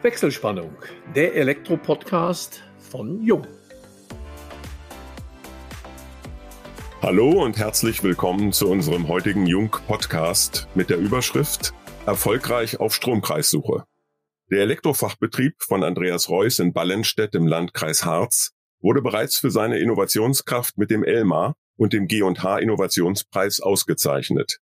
Wechselspannung, der Elektro-Podcast von Jung. Hallo und herzlich willkommen zu unserem heutigen Jung-Podcast mit der Überschrift Erfolgreich auf Stromkreissuche. Der Elektrofachbetrieb von Andreas Reuss in Ballenstedt im Landkreis Harz wurde bereits für seine Innovationskraft mit dem ELMA und dem G&H Innovationspreis ausgezeichnet.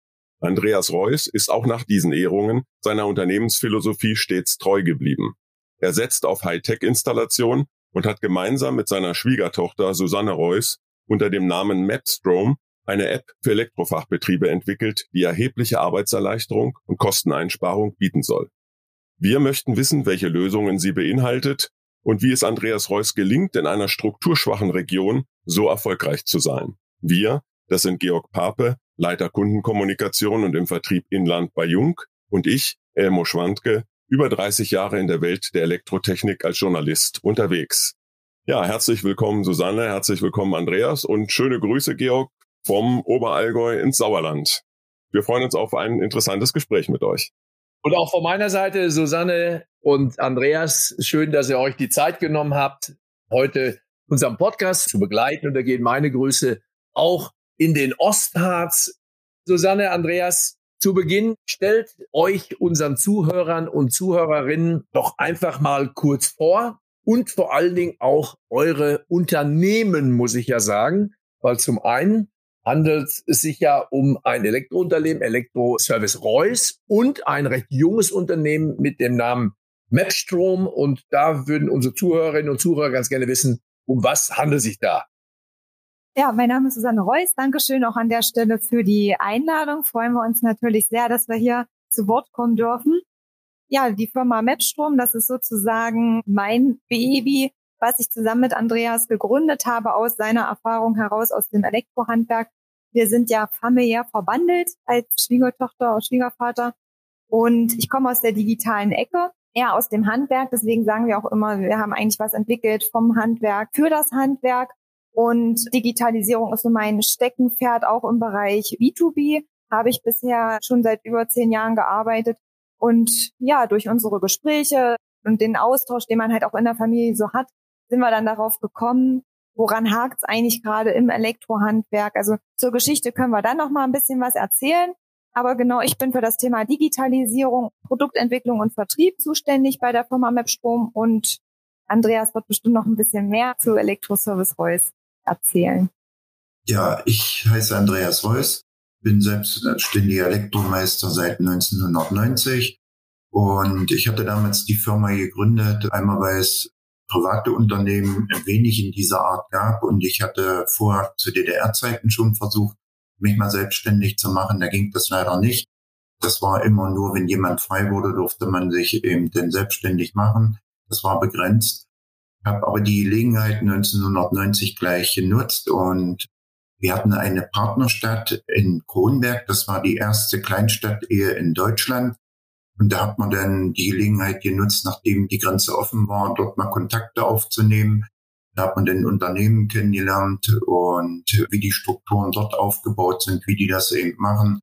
Andreas Reuss ist auch nach diesen Ehrungen seiner Unternehmensphilosophie stets treu geblieben. Er setzt auf Hightech-Installation und hat gemeinsam mit seiner Schwiegertochter Susanne Reuss unter dem Namen Mapstrom eine App für Elektrofachbetriebe entwickelt, die erhebliche Arbeitserleichterung und Kosteneinsparung bieten soll. Wir möchten wissen, welche Lösungen sie beinhaltet und wie es Andreas Reuss gelingt, in einer strukturschwachen Region so erfolgreich zu sein. Wir, das sind Georg Pape, Leiter Kundenkommunikation und im Vertrieb Inland bei Jung und ich, Elmo Schwandke, über 30 Jahre in der Welt der Elektrotechnik als Journalist unterwegs. Ja, herzlich willkommen Susanne, herzlich willkommen Andreas und schöne Grüße Georg vom Oberallgäu ins Sauerland. Wir freuen uns auf ein interessantes Gespräch mit euch. Und auch von meiner Seite, Susanne und Andreas, schön, dass ihr euch die Zeit genommen habt, heute unseren Podcast zu begleiten. Und da gehen meine Grüße auch in den Ostharz. Susanne, Andreas, zu Beginn stellt euch unseren Zuhörern und Zuhörerinnen doch einfach mal kurz vor und vor allen Dingen auch eure Unternehmen, muss ich ja sagen, weil zum einen handelt es sich ja um ein Elektrounternehmen, Elektroservice Reus und ein recht junges Unternehmen mit dem Namen Mapstrom und da würden unsere Zuhörerinnen und Zuhörer ganz gerne wissen, um was handelt es sich da? Ja, mein Name ist Susanne Reuss. Dankeschön auch an der Stelle für die Einladung. Freuen wir uns natürlich sehr, dass wir hier zu Wort kommen dürfen. Ja, die Firma Mapstrom, das ist sozusagen mein Baby, was ich zusammen mit Andreas gegründet habe aus seiner Erfahrung heraus aus dem Elektrohandwerk. Wir sind ja familiär verbandelt als Schwiegertochter und Schwiegervater. Und ich komme aus der digitalen Ecke, eher aus dem Handwerk. Deswegen sagen wir auch immer, wir haben eigentlich was entwickelt vom Handwerk für das Handwerk. Und Digitalisierung ist so mein Steckenpferd auch im Bereich B2B. Habe ich bisher schon seit über zehn Jahren gearbeitet. Und ja, durch unsere Gespräche und den Austausch, den man halt auch in der Familie so hat, sind wir dann darauf gekommen, woran hakt es eigentlich gerade im Elektrohandwerk. Also zur Geschichte können wir dann noch mal ein bisschen was erzählen. Aber genau, ich bin für das Thema Digitalisierung, Produktentwicklung und Vertrieb zuständig bei der Firma Mapstrom und Andreas wird bestimmt noch ein bisschen mehr zu Elektroservice Reus erzählen. Ja, ich heiße Andreas Reuss, bin selbstständiger Elektromeister seit 1990 und ich hatte damals die Firma gegründet, einmal weil es private Unternehmen wenig in dieser Art gab und ich hatte vor zu DDR-Zeiten schon versucht, mich mal selbstständig zu machen. Da ging das leider nicht. Das war immer nur, wenn jemand frei wurde, durfte man sich eben denn selbstständig machen. Das war begrenzt habe aber die Gelegenheit 1990 gleich genutzt und wir hatten eine Partnerstadt in Kronberg. Das war die erste Kleinstadt-Ehe in Deutschland. Und da hat man dann die Gelegenheit genutzt, nachdem die Grenze offen war, dort mal Kontakte aufzunehmen. Da hat man dann Unternehmen kennengelernt und wie die Strukturen dort aufgebaut sind, wie die das eben machen.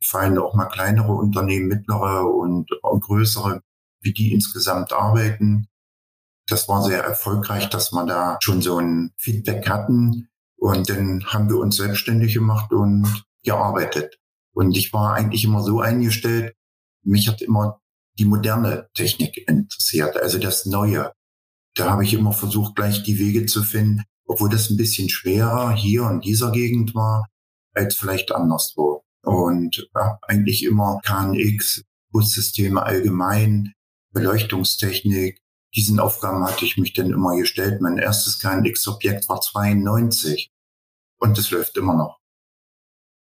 Fallen auch mal kleinere Unternehmen, mittlere und größere, wie die insgesamt arbeiten. Das war sehr erfolgreich, dass wir da schon so ein Feedback hatten. Und dann haben wir uns selbstständig gemacht und gearbeitet. Und ich war eigentlich immer so eingestellt, mich hat immer die moderne Technik interessiert, also das Neue. Da habe ich immer versucht, gleich die Wege zu finden, obwohl das ein bisschen schwerer hier in dieser Gegend war, als vielleicht anderswo. Und habe eigentlich immer KNX, Bussysteme allgemein, Beleuchtungstechnik, diesen Aufgaben hatte ich mich dann immer gestellt. Mein erstes KNX-Objekt war 92 und es läuft immer noch.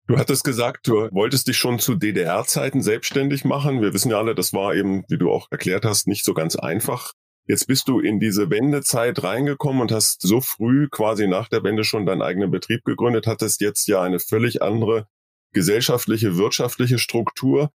Du hattest gesagt, du wolltest dich schon zu DDR-Zeiten selbstständig machen. Wir wissen ja alle, das war eben, wie du auch erklärt hast, nicht so ganz einfach. Jetzt bist du in diese Wendezeit reingekommen und hast so früh quasi nach der Wende schon deinen eigenen Betrieb gegründet, hattest jetzt ja eine völlig andere gesellschaftliche, wirtschaftliche Struktur.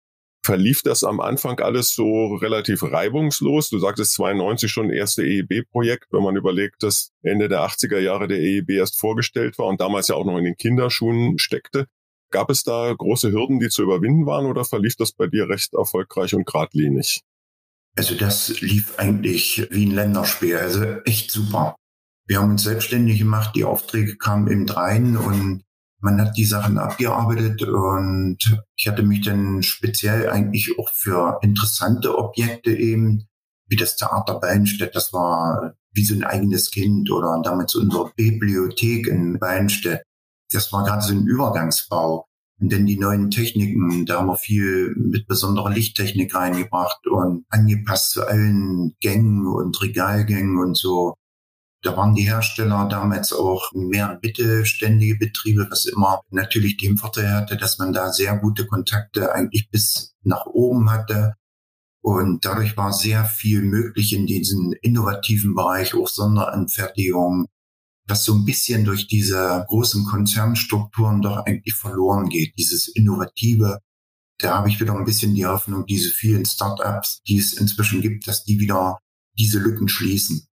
Verlief das am Anfang alles so relativ reibungslos? Du sagtest 92 schon erste EEB-Projekt, wenn man überlegt, dass Ende der 80er Jahre der EEB erst vorgestellt war und damals ja auch noch in den Kinderschuhen steckte. Gab es da große Hürden, die zu überwinden waren oder verlief das bei dir recht erfolgreich und geradlinig? Also das lief eigentlich wie ein Länderspiel, also echt super. Wir haben uns selbstständig gemacht, die Aufträge kamen im rein und man hat die Sachen abgearbeitet und ich hatte mich dann speziell eigentlich auch für interessante Objekte eben, wie das Theater Beinstedt, das war wie so ein eigenes Kind oder damals unsere Bibliothek in Beinstedt. Das war gerade so ein Übergangsbau. Und dann die neuen Techniken, da haben wir viel mit besonderer Lichttechnik reingebracht und angepasst zu allen Gängen und Regalgängen und so. Da waren die Hersteller damals auch mehr mittelständige Betriebe, was immer natürlich den Vorteil hatte, dass man da sehr gute Kontakte eigentlich bis nach oben hatte. Und dadurch war sehr viel möglich in diesem innovativen Bereich, auch Sonderanfertigung, was so ein bisschen durch diese großen Konzernstrukturen doch eigentlich verloren geht, dieses Innovative. Da habe ich wieder ein bisschen die Hoffnung, diese vielen Startups, die es inzwischen gibt, dass die wieder diese Lücken schließen.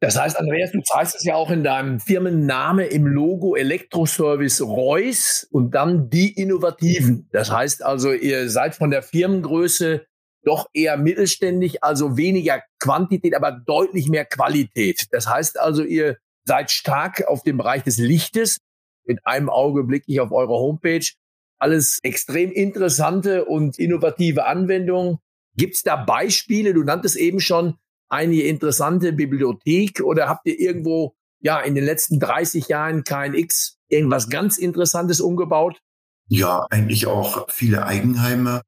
Das heißt, Andreas, du zeigst es ja auch in deinem Firmenname im Logo Elektroservice Reus und dann die Innovativen. Das heißt also, ihr seid von der Firmengröße doch eher mittelständig, also weniger Quantität, aber deutlich mehr Qualität. Das heißt also, ihr seid stark auf dem Bereich des Lichtes. Mit einem Auge blicke ich auf eure Homepage. Alles extrem interessante und innovative Anwendungen. Gibt es da Beispiele? Du nanntest eben schon eine interessante Bibliothek oder habt ihr irgendwo ja in den letzten 30 Jahren KNX irgendwas ganz Interessantes umgebaut? Ja, eigentlich auch viele Eigenheime.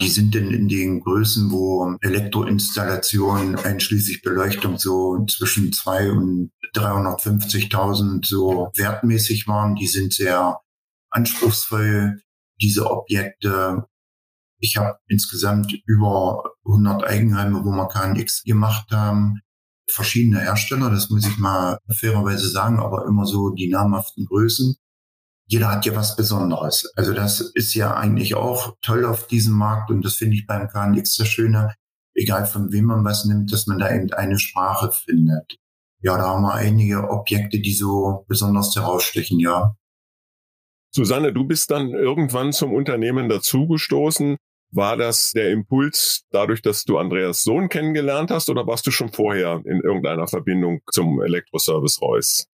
Die sind denn in den Größen, wo Elektroinstallationen einschließlich Beleuchtung so zwischen zwei und 350.000 so wertmäßig waren. Die sind sehr anspruchsvoll, diese Objekte. Ich habe insgesamt über 100 Eigenheime, wo wir KNX gemacht haben. Verschiedene Hersteller, das muss ich mal fairerweise sagen, aber immer so die namhaften Größen jeder hat ja was Besonderes. Also das ist ja eigentlich auch toll auf diesem Markt und das finde ich beim KNX das Schöne, egal von wem man was nimmt, dass man da eben eine Sprache findet. Ja, da haben wir einige Objekte, die so besonders herausstechen, ja. Susanne, du bist dann irgendwann zum Unternehmen dazugestoßen. War das der Impuls dadurch, dass du Andreas Sohn kennengelernt hast oder warst du schon vorher in irgendeiner Verbindung zum Elektroservice Reus?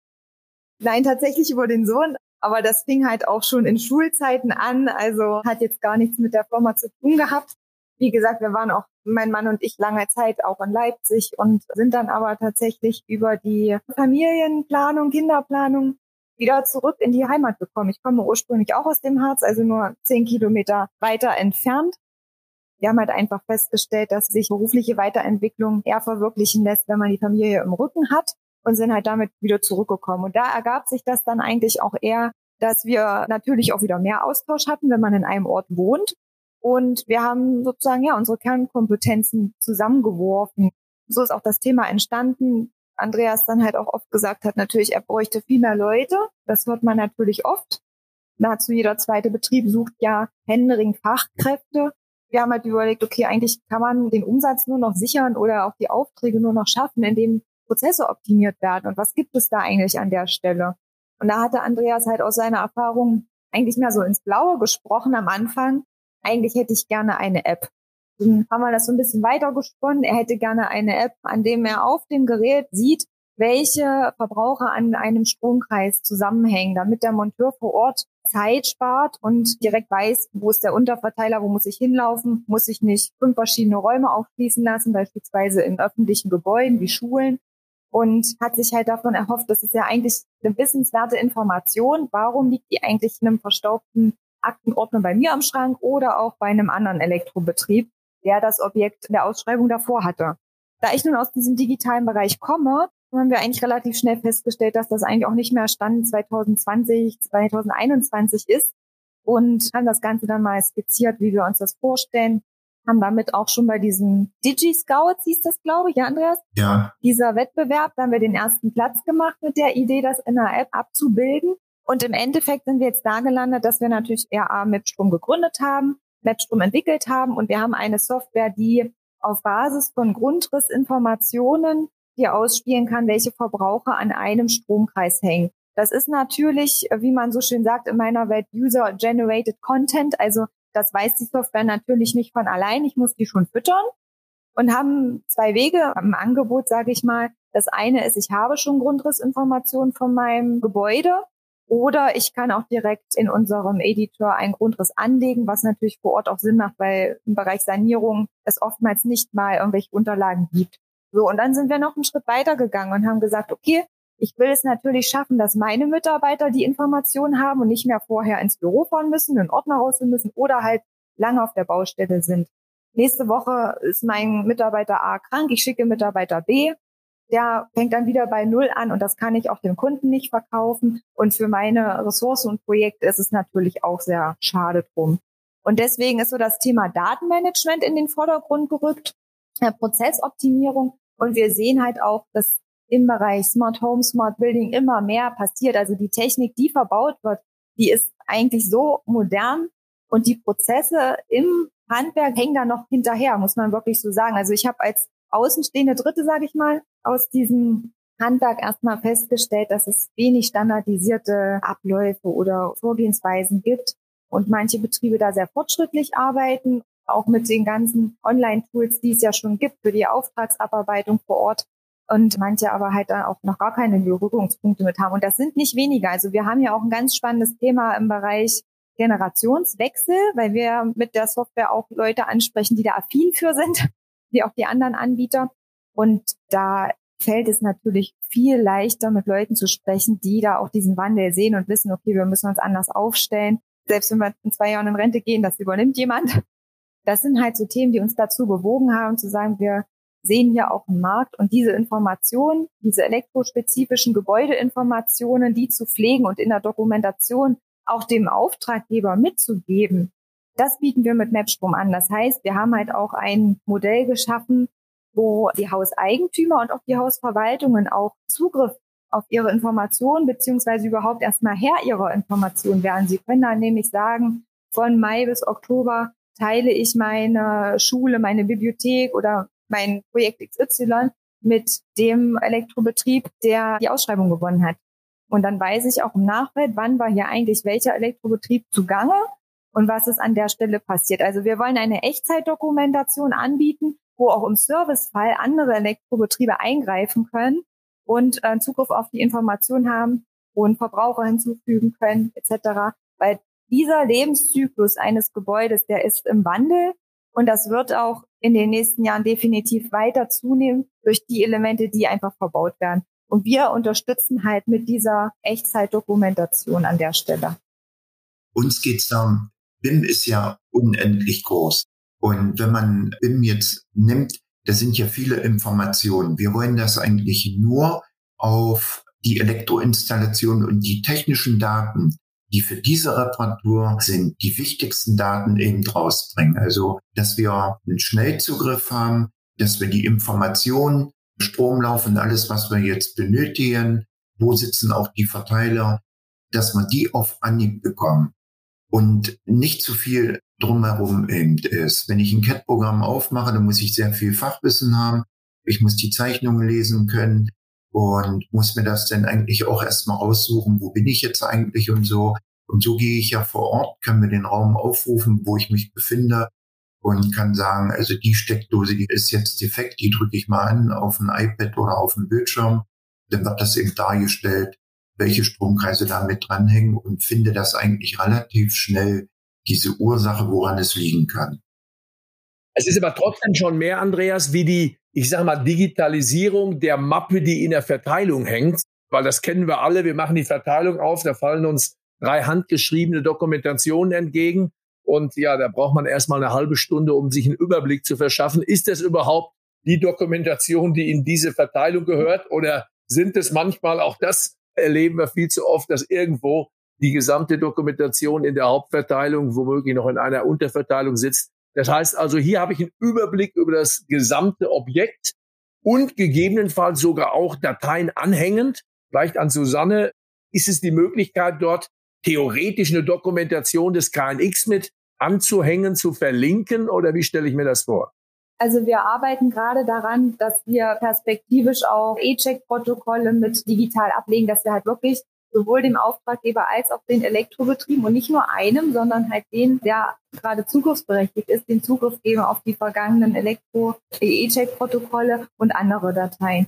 Nein, tatsächlich über den Sohn. Aber das fing halt auch schon in Schulzeiten an, also hat jetzt gar nichts mit der Firma zu tun gehabt. Wie gesagt, wir waren auch, mein Mann und ich, lange Zeit auch in Leipzig und sind dann aber tatsächlich über die Familienplanung, Kinderplanung wieder zurück in die Heimat gekommen. Ich komme ursprünglich auch aus dem Harz, also nur zehn Kilometer weiter entfernt. Wir haben halt einfach festgestellt, dass sich berufliche Weiterentwicklung eher verwirklichen lässt, wenn man die Familie im Rücken hat und sind halt damit wieder zurückgekommen. Und da ergab sich das dann eigentlich auch eher, dass wir natürlich auch wieder mehr Austausch hatten, wenn man in einem Ort wohnt. Und wir haben sozusagen ja unsere Kernkompetenzen zusammengeworfen. So ist auch das Thema entstanden. Andreas dann halt auch oft gesagt hat, natürlich, er bräuchte viel mehr Leute. Das hört man natürlich oft. Nahezu jeder zweite Betrieb sucht ja Händering Fachkräfte. Wir haben halt überlegt, okay, eigentlich kann man den Umsatz nur noch sichern oder auch die Aufträge nur noch schaffen, indem Prozesse optimiert werden und was gibt es da eigentlich an der Stelle? Und da hatte Andreas halt aus seiner Erfahrung eigentlich mehr so ins Blaue gesprochen am Anfang. Eigentlich hätte ich gerne eine App. Dann haben wir das so ein bisschen weiter gesponnen. Er hätte gerne eine App, an dem er auf dem Gerät sieht, welche Verbraucher an einem Stromkreis zusammenhängen, damit der Monteur vor Ort Zeit spart und direkt weiß, wo ist der Unterverteiler, wo muss ich hinlaufen, muss ich nicht fünf verschiedene Räume aufschließen lassen, beispielsweise in öffentlichen Gebäuden wie Schulen, und hat sich halt davon erhofft, das ist ja eigentlich eine wissenswerte Information. Warum liegt die eigentlich in einem verstaubten Aktenordner bei mir am Schrank oder auch bei einem anderen Elektrobetrieb, der das Objekt in der Ausschreibung davor hatte? Da ich nun aus diesem digitalen Bereich komme, haben wir eigentlich relativ schnell festgestellt, dass das eigentlich auch nicht mehr Stand 2020, 2021 ist und haben das Ganze dann mal skizziert, wie wir uns das vorstellen, haben damit auch schon bei diesem Digi-Scouts, hieß das, glaube ich, ja, Andreas? Ja. Dieser Wettbewerb, da haben wir den ersten Platz gemacht mit der Idee, das in einer App abzubilden. Und im Endeffekt sind wir jetzt da gelandet, dass wir natürlich RA Mapstrom gegründet haben, Mapstrom entwickelt haben und wir haben eine Software, die auf Basis von Grundrissinformationen die ausspielen kann, welche Verbraucher an einem Stromkreis hängen. Das ist natürlich, wie man so schön sagt in meiner Welt, User-Generated Content. Also das weiß die Software natürlich nicht von allein. Ich muss die schon füttern. und haben zwei Wege im Angebot, sage ich mal. Das eine ist, ich habe schon Grundrissinformationen von meinem Gebäude oder ich kann auch direkt in unserem Editor einen Grundriss anlegen, was natürlich vor Ort auch Sinn macht, weil im Bereich Sanierung es oftmals nicht mal irgendwelche Unterlagen gibt. So, und dann sind wir noch einen Schritt weiter gegangen und haben gesagt, okay, ich will es natürlich schaffen, dass meine Mitarbeiter die Informationen haben und nicht mehr vorher ins Büro fahren müssen, einen Ordner rausholen müssen oder halt lange auf der Baustelle sind. Nächste Woche ist mein Mitarbeiter A krank, ich schicke Mitarbeiter B der fängt dann wieder bei Null an und das kann ich auch dem Kunden nicht verkaufen. Und für meine Ressourcen und Projekte ist es natürlich auch sehr schade drum. Und deswegen ist so das Thema Datenmanagement in den Vordergrund gerückt, Prozessoptimierung. Und wir sehen halt auch, dass im Bereich Smart Home, Smart Building immer mehr passiert. Also die Technik, die verbaut wird, die ist eigentlich so modern und die Prozesse im Handwerk hängen da noch hinterher, muss man wirklich so sagen. Also ich habe als außenstehende Dritte, sage ich mal, aus diesem Handwerk erstmal festgestellt, dass es wenig standardisierte Abläufe oder Vorgehensweisen gibt und manche Betriebe da sehr fortschrittlich arbeiten, auch mit den ganzen Online-Tools, die es ja schon gibt für die Auftragsabarbeitung vor Ort und manche aber halt da auch noch gar keine Berührungspunkte mit haben. Und das sind nicht weniger. Also wir haben ja auch ein ganz spannendes Thema im Bereich Generationswechsel, weil wir mit der Software auch Leute ansprechen, die da affin für sind, wie auch die anderen Anbieter. Und da fällt es natürlich viel leichter, mit Leuten zu sprechen, die da auch diesen Wandel sehen und wissen, okay, wir müssen uns anders aufstellen. Selbst wenn wir in zwei Jahren in Rente gehen, das übernimmt jemand. Das sind halt so Themen, die uns dazu bewogen haben, zu sagen, wir sehen hier auch einen Markt und diese Informationen, diese elektrospezifischen Gebäudeinformationen, die zu pflegen und in der Dokumentation auch dem Auftraggeber mitzugeben, das bieten wir mit Mapstrom an. Das heißt, wir haben halt auch ein Modell geschaffen, wo die Hauseigentümer und auch die Hausverwaltungen auch Zugriff auf ihre Informationen beziehungsweise überhaupt erstmal Herr ihrer Informationen werden. Sie können dann nämlich sagen, von Mai bis Oktober teile ich meine Schule, meine Bibliothek oder mein Projekt XY mit dem Elektrobetrieb, der die Ausschreibung gewonnen hat. Und dann weiß ich auch im Nachfeld, wann war hier eigentlich welcher Elektrobetrieb zugange und was ist an der Stelle passiert. Also wir wollen eine Echtzeitdokumentation anbieten, wo auch im Servicefall andere Elektrobetriebe eingreifen können und äh, Zugriff auf die Information haben und Verbraucher hinzufügen können etc. Weil dieser Lebenszyklus eines Gebäudes, der ist im Wandel und das wird auch in den nächsten Jahren definitiv weiter zunehmen durch die Elemente, die einfach verbaut werden. Und wir unterstützen halt mit dieser Echtzeitdokumentation an der Stelle. Uns geht's darum, BIM ist ja unendlich groß. Und wenn man BIM jetzt nimmt, da sind ja viele Informationen. Wir wollen das eigentlich nur auf die Elektroinstallation und die technischen Daten, die für diese Reparatur sind, die wichtigsten Daten eben rausbringen. Also, dass wir einen Schnellzugriff haben, dass wir die Informationen, Stromlauf und alles, was wir jetzt benötigen, wo sitzen auch die Verteiler, dass wir die auf Anhieb bekommen und nicht zu viel drumherum eben ist. Wenn ich ein CAD-Programm aufmache, dann muss ich sehr viel Fachwissen haben. Ich muss die Zeichnungen lesen können und muss mir das dann eigentlich auch erstmal aussuchen, wo bin ich jetzt eigentlich und so. Und so gehe ich ja vor Ort, kann mir den Raum aufrufen, wo ich mich befinde und kann sagen, also die Steckdose, die ist jetzt defekt, die drücke ich mal an auf ein iPad oder auf den Bildschirm. Dann wird das eben dargestellt, welche Stromkreise da mit dranhängen und finde das eigentlich relativ schnell diese Ursache, woran es liegen kann. Es ist aber trotzdem schon mehr, Andreas, wie die, ich sage mal, Digitalisierung der Mappe, die in der Verteilung hängt, weil das kennen wir alle. Wir machen die Verteilung auf, da fallen uns drei handgeschriebene Dokumentationen entgegen. Und ja, da braucht man erstmal eine halbe Stunde, um sich einen Überblick zu verschaffen. Ist das überhaupt die Dokumentation, die in diese Verteilung gehört? Oder sind es manchmal auch das, erleben wir viel zu oft, dass irgendwo die gesamte Dokumentation in der Hauptverteilung, womöglich noch in einer Unterverteilung sitzt. Das heißt also, hier habe ich einen Überblick über das gesamte Objekt und gegebenenfalls sogar auch Dateien anhängend. Vielleicht an Susanne ist es die Möglichkeit, dort theoretisch eine Dokumentation des KNX mit anzuhängen, zu verlinken oder wie stelle ich mir das vor? Also wir arbeiten gerade daran, dass wir perspektivisch auch E-Check-Protokolle mit digital ablegen, dass wir halt wirklich sowohl dem Auftraggeber als auch den Elektrobetrieben und nicht nur einem, sondern halt den, der gerade zugriffsberechtigt ist, den Zugriff geben auf die vergangenen Elektro-E-Check-Protokolle und andere Dateien.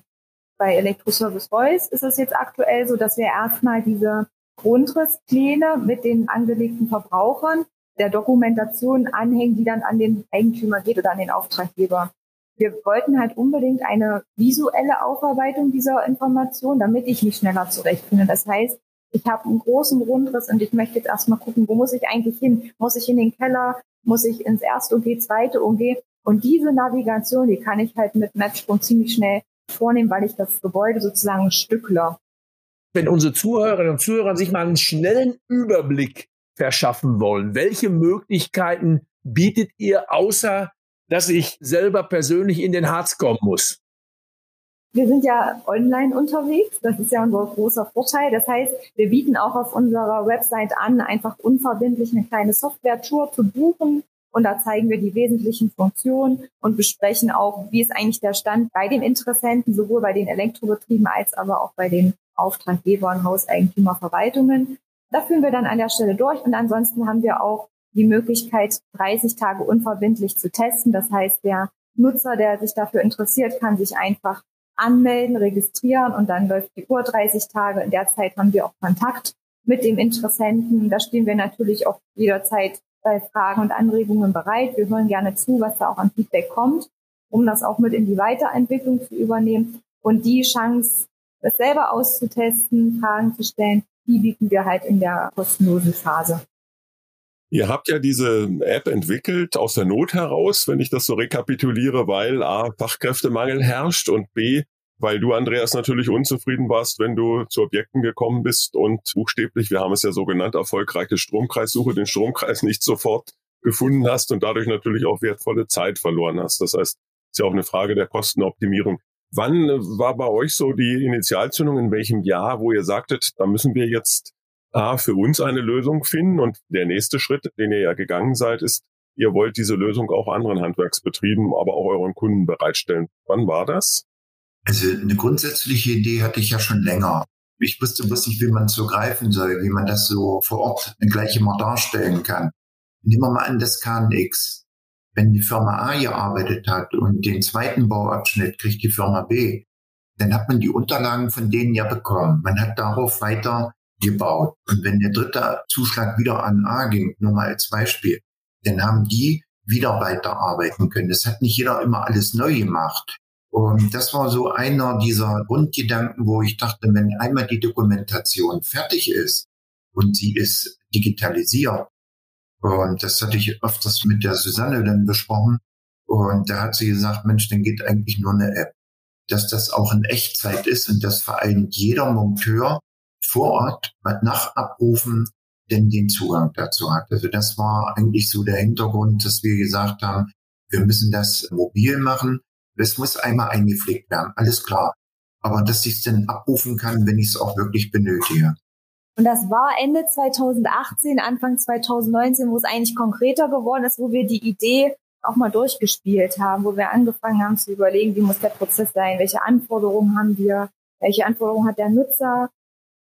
Bei Elektroservice Voice ist es jetzt aktuell so, dass wir erstmal diese Grundrisspläne mit den angelegten Verbrauchern der Dokumentation anhängen, die dann an den Eigentümer geht oder an den Auftraggeber. Wir wollten halt unbedingt eine visuelle Aufarbeitung dieser Information, damit ich mich schneller zurechtfinde. Das heißt, ich habe einen großen Grundriss und ich möchte jetzt erstmal gucken, wo muss ich eigentlich hin? Muss ich in den Keller? Muss ich ins erste OG, zweite OG? Und diese Navigation, die kann ich halt mit Mapsprung ziemlich schnell vornehmen, weil ich das Gebäude sozusagen stückler. Wenn unsere Zuhörerinnen und Zuhörer sich mal einen schnellen Überblick verschaffen wollen, welche Möglichkeiten bietet ihr, außer dass ich selber persönlich in den Harz kommen muss? Wir sind ja online unterwegs. Das ist ja unser großer Vorteil. Das heißt, wir bieten auch auf unserer Website an, einfach unverbindlich eine kleine Software-Tour zu buchen. Und da zeigen wir die wesentlichen Funktionen und besprechen auch, wie ist eigentlich der Stand bei den Interessenten, sowohl bei den Elektrobetrieben als aber auch bei den Auftraggebern, Hauseigentümer, Verwaltungen. Da führen wir dann an der Stelle durch. Und ansonsten haben wir auch die Möglichkeit, 30 Tage unverbindlich zu testen. Das heißt, der Nutzer, der sich dafür interessiert, kann sich einfach anmelden, registrieren und dann läuft die Uhr 30 Tage. In der Zeit haben wir auch Kontakt mit dem Interessenten. Da stehen wir natürlich auch jederzeit bei Fragen und Anregungen bereit. Wir hören gerne zu, was da auch an Feedback kommt, um das auch mit in die Weiterentwicklung zu übernehmen. Und die Chance, das selber auszutesten, Fragen zu stellen, die bieten wir halt in der kostenlosen Phase. Ihr habt ja diese App entwickelt aus der Not heraus, wenn ich das so rekapituliere, weil A, Fachkräftemangel herrscht und B, weil du, Andreas, natürlich unzufrieden warst, wenn du zu Objekten gekommen bist und buchstäblich, wir haben es ja so genannt, erfolgreiche Stromkreissuche, den Stromkreis nicht sofort gefunden hast und dadurch natürlich auch wertvolle Zeit verloren hast. Das heißt, ist ja auch eine Frage der Kostenoptimierung. Wann war bei euch so die Initialzündung, in welchem Jahr, wo ihr sagtet, da müssen wir jetzt A, für uns eine Lösung finden und der nächste Schritt, den ihr ja gegangen seid, ist, ihr wollt diese Lösung auch anderen Handwerksbetrieben, aber auch euren Kunden bereitstellen. Wann war das? Also eine grundsätzliche Idee hatte ich ja schon länger. Ich wusste bloß nicht, wie man so greifen soll, wie man das so vor Ort gleich immer darstellen kann. Nehmen wir mal an, das KNX. Wenn die Firma A gearbeitet hat und den zweiten Bauabschnitt kriegt die Firma B, dann hat man die Unterlagen von denen ja bekommen. Man hat darauf weiter gebaut. Und wenn der dritte Zuschlag wieder an A ging, nur mal als Beispiel, dann haben die wieder weiterarbeiten können. Das hat nicht jeder immer alles neu gemacht. Und das war so einer dieser Grundgedanken, wo ich dachte, wenn einmal die Dokumentation fertig ist und sie ist digitalisiert, und das hatte ich öfters mit der Susanne dann besprochen, und da hat sie gesagt, Mensch, dann geht eigentlich nur eine App. Dass das auch in Echtzeit ist und vor allem jeder Monteur vor Ort nach Abrufen denn den Zugang dazu hat. Also das war eigentlich so der Hintergrund, dass wir gesagt haben, wir müssen das mobil machen. Es muss einmal eingepflegt werden, alles klar. Aber dass ich es dann abrufen kann, wenn ich es auch wirklich benötige. Und das war Ende 2018, Anfang 2019, wo es eigentlich konkreter geworden ist, wo wir die Idee auch mal durchgespielt haben, wo wir angefangen haben zu überlegen, wie muss der Prozess sein, welche Anforderungen haben wir, welche Anforderungen hat der Nutzer,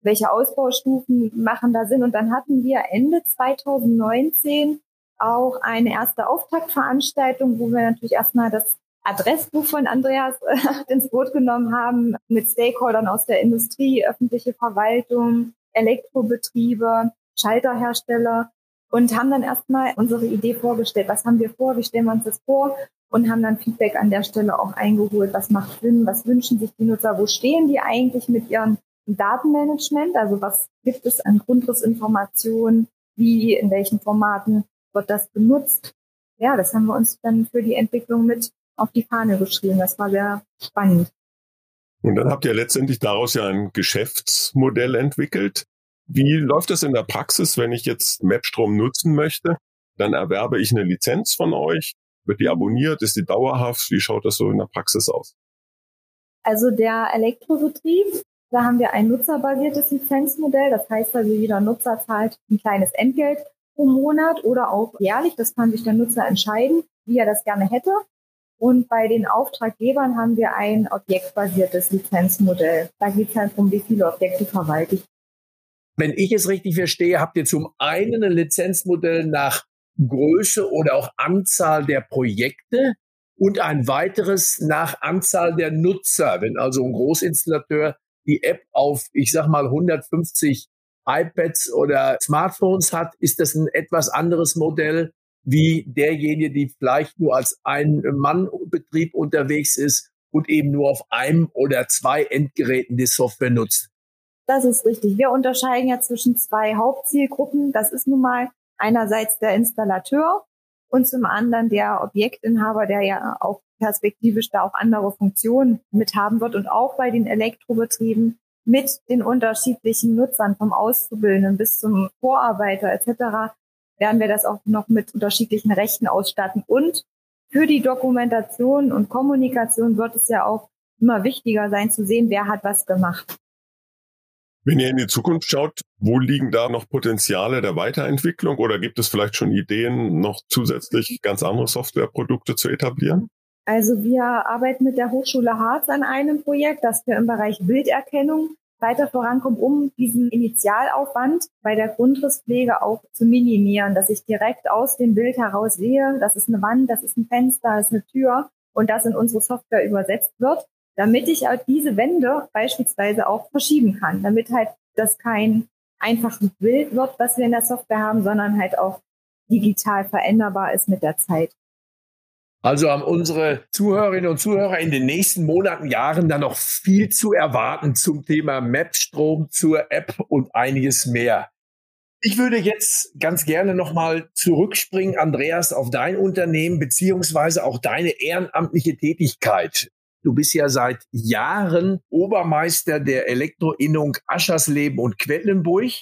welche Ausbaustufen machen da Sinn. Und dann hatten wir Ende 2019 auch eine erste Auftaktveranstaltung, wo wir natürlich erstmal das Adressbuch von Andreas äh, ins Boot genommen haben, mit Stakeholdern aus der Industrie, öffentliche Verwaltung, Elektrobetriebe, Schalterhersteller und haben dann erstmal unsere Idee vorgestellt. Was haben wir vor? Wie stellen wir uns das vor? Und haben dann Feedback an der Stelle auch eingeholt. Was macht Sinn? Was wünschen sich die Nutzer? Wo stehen die eigentlich mit ihren Datenmanagement, also was gibt es an Grundrissinformationen, wie, in welchen Formaten wird das benutzt. Ja, das haben wir uns dann für die Entwicklung mit auf die Fahne geschrieben. Das war sehr spannend. Und dann habt ihr letztendlich daraus ja ein Geschäftsmodell entwickelt. Wie läuft das in der Praxis, wenn ich jetzt Mapstrom nutzen möchte? Dann erwerbe ich eine Lizenz von euch. Wird die abonniert? Ist die dauerhaft? Wie schaut das so in der Praxis aus? Also der Elektrobetrieb da haben wir ein nutzerbasiertes Lizenzmodell. Das heißt also, jeder Nutzer zahlt ein kleines Entgelt pro Monat oder auch jährlich. Das kann sich der Nutzer entscheiden, wie er das gerne hätte. Und bei den Auftraggebern haben wir ein objektbasiertes Lizenzmodell. Da geht es halt darum, wie viele Objekte verwalte ich. Wenn ich es richtig verstehe, habt ihr zum einen ein Lizenzmodell nach Größe oder auch Anzahl der Projekte und ein weiteres nach Anzahl der Nutzer. Wenn also ein Großinstallateur die App auf, ich sag mal, 150 iPads oder Smartphones hat, ist das ein etwas anderes Modell wie derjenige, die vielleicht nur als Ein-Mann-Betrieb unterwegs ist und eben nur auf einem oder zwei Endgeräten die Software nutzt. Das ist richtig. Wir unterscheiden ja zwischen zwei Hauptzielgruppen. Das ist nun mal einerseits der Installateur und zum anderen der Objektinhaber, der ja auch perspektivisch da auch andere Funktionen mit haben wird und auch bei den Elektrobetrieben mit den unterschiedlichen Nutzern vom Auszubildenden bis zum Vorarbeiter etc. werden wir das auch noch mit unterschiedlichen Rechten ausstatten. Und für die Dokumentation und Kommunikation wird es ja auch immer wichtiger sein zu sehen, wer hat was gemacht. Wenn ihr in die Zukunft schaut, wo liegen da noch Potenziale der Weiterentwicklung oder gibt es vielleicht schon Ideen, noch zusätzlich ganz andere Softwareprodukte zu etablieren? Also wir arbeiten mit der Hochschule Harz an einem Projekt, das wir im Bereich Bilderkennung weiter vorankommen, um diesen Initialaufwand bei der Grundrisspflege auch zu minimieren, dass ich direkt aus dem Bild heraus sehe, das ist eine Wand, das ist ein Fenster, das ist eine Tür und das in unsere Software übersetzt wird damit ich halt diese Wände beispielsweise auch verschieben kann, damit halt das kein einfaches Bild wird, was wir in der Software haben, sondern halt auch digital veränderbar ist mit der Zeit. Also haben unsere Zuhörerinnen und Zuhörer in den nächsten Monaten, Jahren dann noch viel zu erwarten zum Thema Mapstrom, zur App und einiges mehr. Ich würde jetzt ganz gerne nochmal zurückspringen, Andreas, auf dein Unternehmen beziehungsweise auch deine ehrenamtliche Tätigkeit. Du bist ja seit Jahren Obermeister der Elektroinnung Aschersleben und Quedlinburg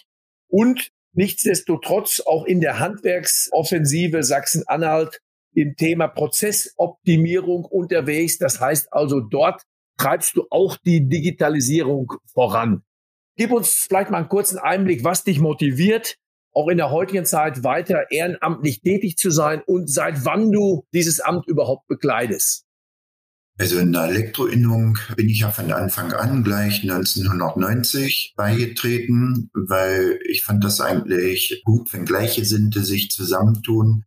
und nichtsdestotrotz auch in der Handwerksoffensive Sachsen-Anhalt im Thema Prozessoptimierung unterwegs. Das heißt also, dort treibst du auch die Digitalisierung voran. Gib uns vielleicht mal einen kurzen Einblick, was dich motiviert, auch in der heutigen Zeit weiter ehrenamtlich tätig zu sein und seit wann du dieses Amt überhaupt bekleidest. Also in der Elektroinnung bin ich ja von Anfang an gleich 1990 beigetreten, weil ich fand das eigentlich gut, wenn Gleichgesinnte sich zusammentun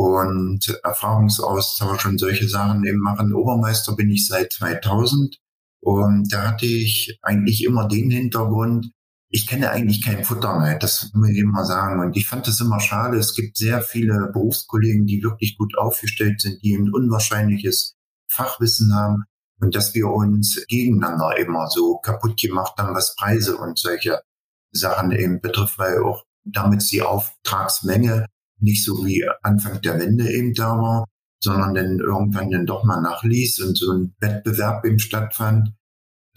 und Erfahrungsaustausch und solche Sachen eben machen. Obermeister bin ich seit 2000 und da hatte ich eigentlich immer den Hintergrund, ich kenne eigentlich keinen Futterneid, das muss ich immer sagen. Und ich fand das immer schade. Es gibt sehr viele Berufskollegen, die wirklich gut aufgestellt sind, die ein unwahrscheinliches Fachwissen haben und dass wir uns gegeneinander immer so kaputt gemacht haben, was Preise und solche Sachen eben betrifft, weil auch damit die Auftragsmenge nicht so wie Anfang der Wende eben da war, sondern dann irgendwann dann doch mal nachließ und so ein Wettbewerb eben stattfand.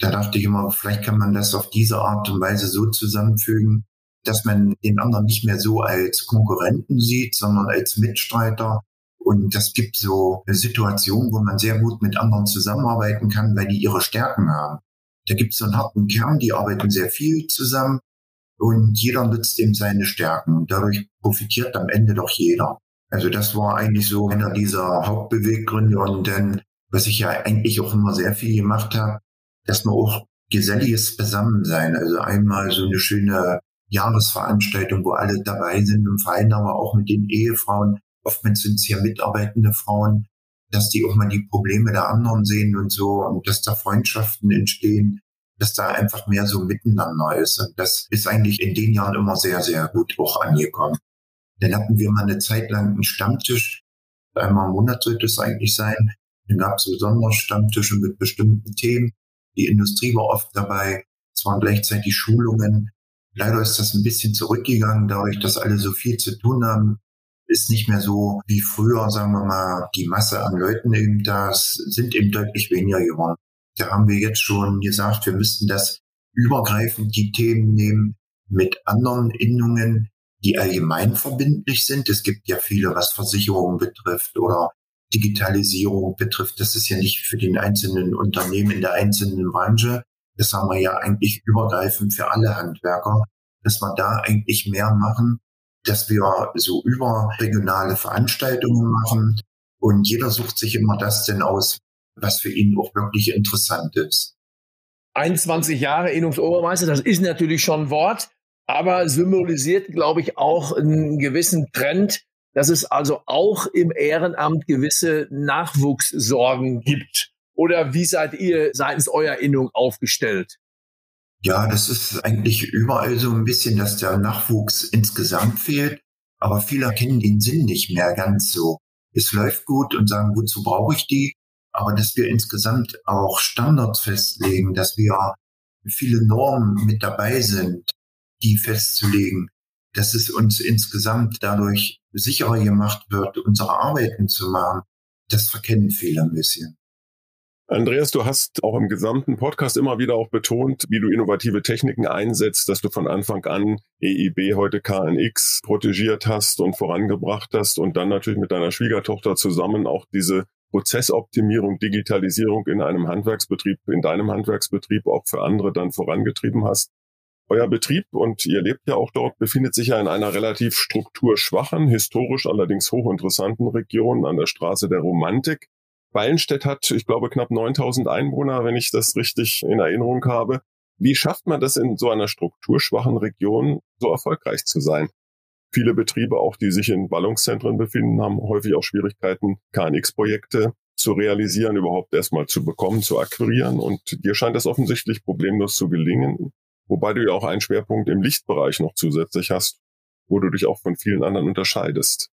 Da dachte ich immer, vielleicht kann man das auf diese Art und Weise so zusammenfügen, dass man den anderen nicht mehr so als Konkurrenten sieht, sondern als Mitstreiter und das gibt so Situationen, wo man sehr gut mit anderen zusammenarbeiten kann, weil die ihre Stärken haben. Da gibt es so einen harten Kern, die arbeiten sehr viel zusammen und jeder nutzt eben seine Stärken. Und dadurch profitiert am Ende doch jeder. Also das war eigentlich so einer dieser Hauptbeweggründe. Und dann, was ich ja eigentlich auch immer sehr viel gemacht habe, dass man auch geselliges Beisammensein, also einmal so eine schöne Jahresveranstaltung, wo alle dabei sind im Verein, aber auch mit den Ehefrauen, oftmals sind es ja mitarbeitende Frauen, dass die auch mal die Probleme der anderen sehen und so und dass da Freundschaften entstehen, dass da einfach mehr so miteinander ist. Und das ist eigentlich in den Jahren immer sehr, sehr gut auch angekommen. Dann hatten wir mal eine Zeit lang einen Stammtisch. Einmal im Monat sollte es eigentlich sein. Dann gab es so Sonderstammtische mit bestimmten Themen. Die Industrie war oft dabei. Es waren gleichzeitig Schulungen. Leider ist das ein bisschen zurückgegangen, dadurch, dass alle so viel zu tun haben ist nicht mehr so wie früher, sagen wir mal, die Masse an Leuten eben da sind eben deutlich weniger geworden. Da haben wir jetzt schon gesagt, wir müssten das übergreifend die Themen nehmen mit anderen Innungen, die allgemein verbindlich sind. Es gibt ja viele, was Versicherungen betrifft oder Digitalisierung betrifft. Das ist ja nicht für den einzelnen Unternehmen in der einzelnen Branche. Das haben wir ja eigentlich übergreifend für alle Handwerker, dass wir da eigentlich mehr machen dass wir so überregionale Veranstaltungen machen und jeder sucht sich immer das denn aus, was für ihn auch wirklich interessant ist. 21 Jahre Innungsobermeister, das ist natürlich schon ein Wort. aber symbolisiert, glaube ich, auch einen gewissen Trend, dass es also auch im Ehrenamt gewisse Nachwuchssorgen gibt. Oder wie seid ihr seitens eurer Innung aufgestellt? Ja, das ist eigentlich überall so ein bisschen, dass der Nachwuchs insgesamt fehlt, aber viele kennen den Sinn nicht mehr ganz so. Es läuft gut und sagen, wozu brauche ich die? Aber dass wir insgesamt auch Standards festlegen, dass wir viele Normen mit dabei sind, die festzulegen, dass es uns insgesamt dadurch sicherer gemacht wird, unsere Arbeiten zu machen, das verkennen viele ein bisschen. Andreas, du hast auch im gesamten Podcast immer wieder auch betont, wie du innovative Techniken einsetzt, dass du von Anfang an EIB, heute KNX, protegiert hast und vorangebracht hast und dann natürlich mit deiner Schwiegertochter zusammen auch diese Prozessoptimierung, Digitalisierung in einem Handwerksbetrieb, in deinem Handwerksbetrieb auch für andere dann vorangetrieben hast. Euer Betrieb, und ihr lebt ja auch dort, befindet sich ja in einer relativ strukturschwachen, historisch allerdings hochinteressanten Region an der Straße der Romantik. Wallenstedt hat, ich glaube, knapp 9000 Einwohner, wenn ich das richtig in Erinnerung habe. Wie schafft man das in so einer strukturschwachen Region so erfolgreich zu sein? Viele Betriebe, auch die sich in Ballungszentren befinden, haben häufig auch Schwierigkeiten, KNX-Projekte zu realisieren, überhaupt erstmal zu bekommen, zu akquirieren. Und dir scheint das offensichtlich problemlos zu gelingen. Wobei du ja auch einen Schwerpunkt im Lichtbereich noch zusätzlich hast, wo du dich auch von vielen anderen unterscheidest.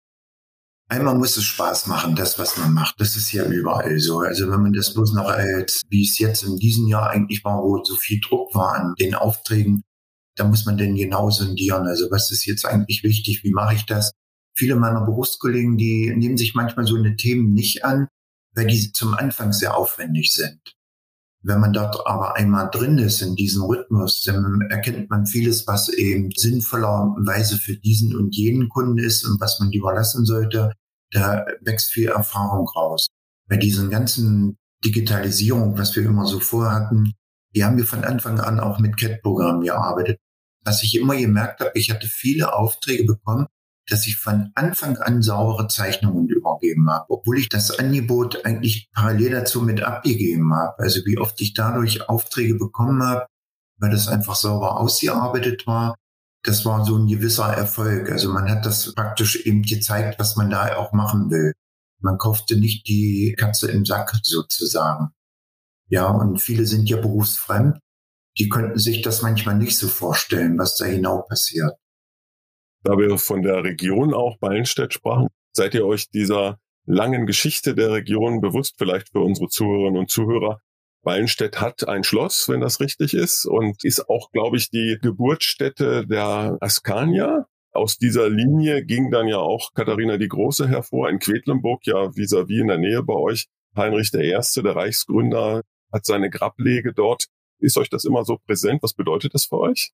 Einmal muss es Spaß machen, das, was man macht. Das ist ja überall so. Also wenn man das bloß noch als, wie es jetzt in diesem Jahr eigentlich war, wo so viel Druck war an den Aufträgen, da muss man denn genau sondieren. Also was ist jetzt eigentlich wichtig? Wie mache ich das? Viele meiner Berufskollegen, die nehmen sich manchmal so eine Themen nicht an, weil die zum Anfang sehr aufwendig sind. Wenn man dort aber einmal drin ist in diesem Rhythmus, dann erkennt man vieles, was eben sinnvollerweise für diesen und jenen Kunden ist und was man lieber lassen sollte. Da wächst viel Erfahrung raus. Bei diesen ganzen Digitalisierung, was wir immer so vorhatten, die haben wir von Anfang an auch mit CAT-Programmen gearbeitet. Was ich immer gemerkt habe, ich hatte viele Aufträge bekommen, dass ich von Anfang an saubere Zeichnungen übergeben habe, obwohl ich das Angebot eigentlich parallel dazu mit abgegeben habe. Also wie oft ich dadurch Aufträge bekommen habe, weil das einfach sauber ausgearbeitet war. Das war so ein gewisser Erfolg. Also man hat das praktisch eben gezeigt, was man da auch machen will. Man kaufte nicht die Katze im Sack sozusagen. Ja, und viele sind ja berufsfremd. Die könnten sich das manchmal nicht so vorstellen, was da genau passiert. Da wir von der Region auch Ballenstedt sprachen, seid ihr euch dieser langen Geschichte der Region bewusst, vielleicht für unsere Zuhörerinnen und Zuhörer? Ballenstedt hat ein Schloss, wenn das richtig ist, und ist auch, glaube ich, die Geburtsstätte der Askania. Aus dieser Linie ging dann ja auch Katharina die Große hervor in Quedlinburg, ja vis-à-vis -vis in der Nähe bei euch. Heinrich I., der Reichsgründer, hat seine Grablege dort. Ist euch das immer so präsent? Was bedeutet das für euch?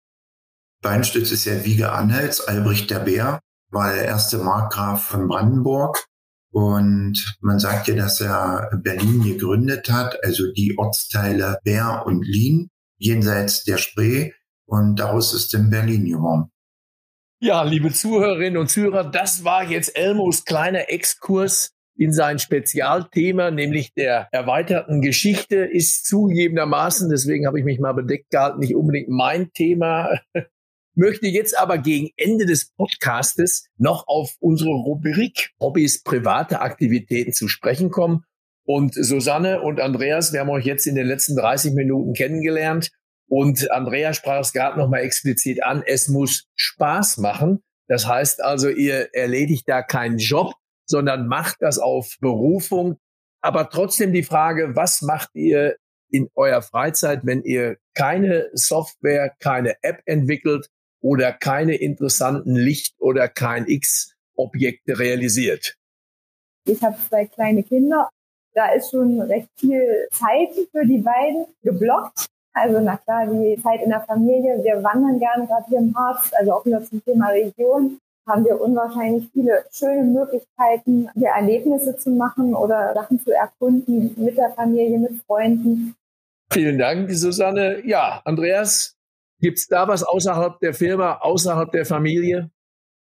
Beinstütz ist ja Wiege Anhalts. Albrecht der Bär war der erste Markgraf von Brandenburg. Und man sagt ja, dass er Berlin gegründet hat, also die Ortsteile Bär und Lien, jenseits der Spree. Und daraus ist dann Berlin geworden. Ja, liebe Zuhörerinnen und Zuhörer, das war jetzt Elmos kleiner Exkurs in sein Spezialthema, nämlich der erweiterten Geschichte, ist zugegebenermaßen, deswegen habe ich mich mal bedeckt gehalten, nicht unbedingt mein Thema möchte jetzt aber gegen Ende des Podcastes noch auf unsere Rubrik Hobbys, private Aktivitäten zu sprechen kommen. Und Susanne und Andreas, wir haben euch jetzt in den letzten 30 Minuten kennengelernt. Und Andreas sprach es gerade nochmal explizit an, es muss Spaß machen. Das heißt also, ihr erledigt da keinen Job, sondern macht das auf Berufung. Aber trotzdem die Frage, was macht ihr in eurer Freizeit, wenn ihr keine Software, keine App entwickelt, oder keine interessanten Licht- oder kein X-Objekte realisiert? Ich habe zwei kleine Kinder. Da ist schon recht viel Zeit für die beiden geblockt. Also na klar, die Zeit in der Familie. Wir wandern gerne gerade hier im Harz, also auch wieder zum Thema Region. Haben wir unwahrscheinlich viele schöne Möglichkeiten, hier Erlebnisse zu machen oder Sachen zu erkunden mit der Familie, mit Freunden. Vielen Dank, Susanne. Ja, Andreas, Gibt es da was außerhalb der Firma, außerhalb der Familie?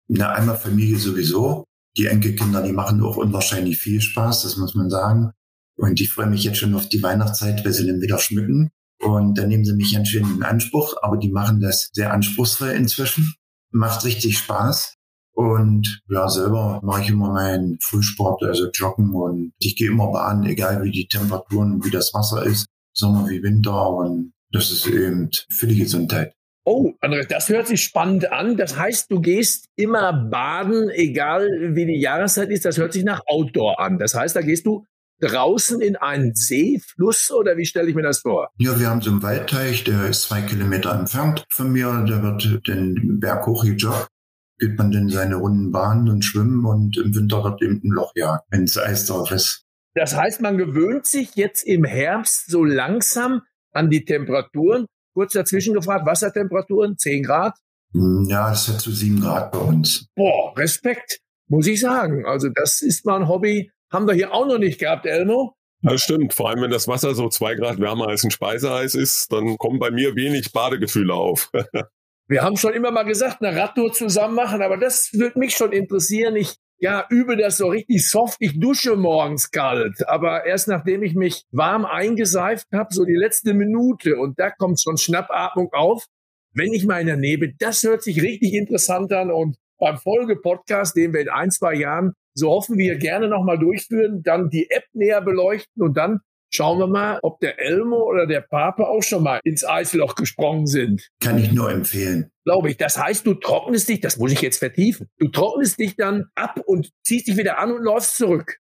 Na, einmal Familie sowieso. Die Enkelkinder, die machen auch unwahrscheinlich viel Spaß, das muss man sagen. Und ich freue mich jetzt schon auf die Weihnachtszeit, weil sie dann wieder schmücken. Und dann nehmen sie mich anscheinend in Anspruch, aber die machen das sehr anspruchsvoll inzwischen. Macht richtig Spaß. Und ja, selber mache ich immer meinen Frühsport, also Joggen und ich gehe immer baden, egal wie die Temperaturen, wie das Wasser ist, Sommer wie Winter und das ist eben für die Gesundheit. Oh, Andreas, das hört sich spannend an. Das heißt, du gehst immer baden, egal wie die Jahreszeit ist. Das hört sich nach Outdoor an. Das heißt, da gehst du draußen in einen See, Fluss oder wie stelle ich mir das vor? Ja, wir haben so einen Waldteich, der ist zwei Kilometer entfernt von mir. Der wird den Berg hochgejoggt geht man denn seine Runden Bahnen und schwimmen und im Winter wird eben ein Loch ja, wenn es Eis drauf ist. Das heißt, man gewöhnt sich jetzt im Herbst so langsam an die Temperaturen. Kurz dazwischen gefragt, Wassertemperaturen, 10 Grad? Hm, ja, das hat zu 7 Grad bei uns. Boah, Respekt, muss ich sagen. Also das ist mal ein Hobby, haben wir hier auch noch nicht gehabt, Elmo. Das stimmt. Vor allem, wenn das Wasser so zwei Grad wärmer als ein Speiseeis ist, dann kommen bei mir wenig Badegefühle auf. Wir haben schon immer mal gesagt, eine Radtour zusammen machen, aber das würde mich schon interessieren. Ich ja, übe das so richtig soft. Ich dusche morgens kalt, aber erst nachdem ich mich warm eingeseift habe, so die letzte Minute und da kommt schon Schnappatmung auf, wenn ich mal in der bin. Das hört sich richtig interessant an und beim Folge-Podcast, den wir in ein, zwei Jahren, so hoffen wir gerne nochmal durchführen, dann die App näher beleuchten und dann Schauen wir mal, ob der Elmo oder der Papa auch schon mal ins Eisloch gesprungen sind. Kann ich nur empfehlen. Glaube ich. Das heißt, du trocknest dich, das muss ich jetzt vertiefen. Du trocknest dich dann ab und ziehst dich wieder an und läufst zurück.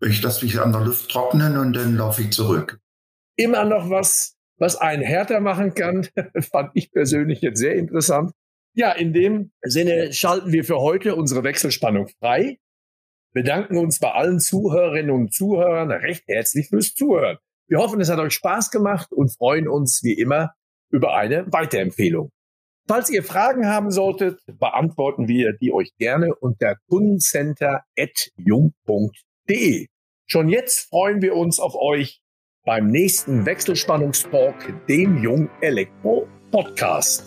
Ich lasse mich an der Luft trocknen und dann laufe ich zurück. Immer noch was, was einen härter machen kann, fand ich persönlich jetzt sehr interessant. Ja, in dem Sinne schalten wir für heute unsere Wechselspannung frei bedanken uns bei allen Zuhörerinnen und Zuhörern recht herzlich fürs Zuhören. Wir hoffen, es hat euch Spaß gemacht und freuen uns wie immer über eine Weiterempfehlung. Falls ihr Fragen haben solltet, beantworten wir die euch gerne unter kundencenter.jung.de. Schon jetzt freuen wir uns auf euch beim nächsten Wechselspannungstalk, dem Jung Elektro Podcast.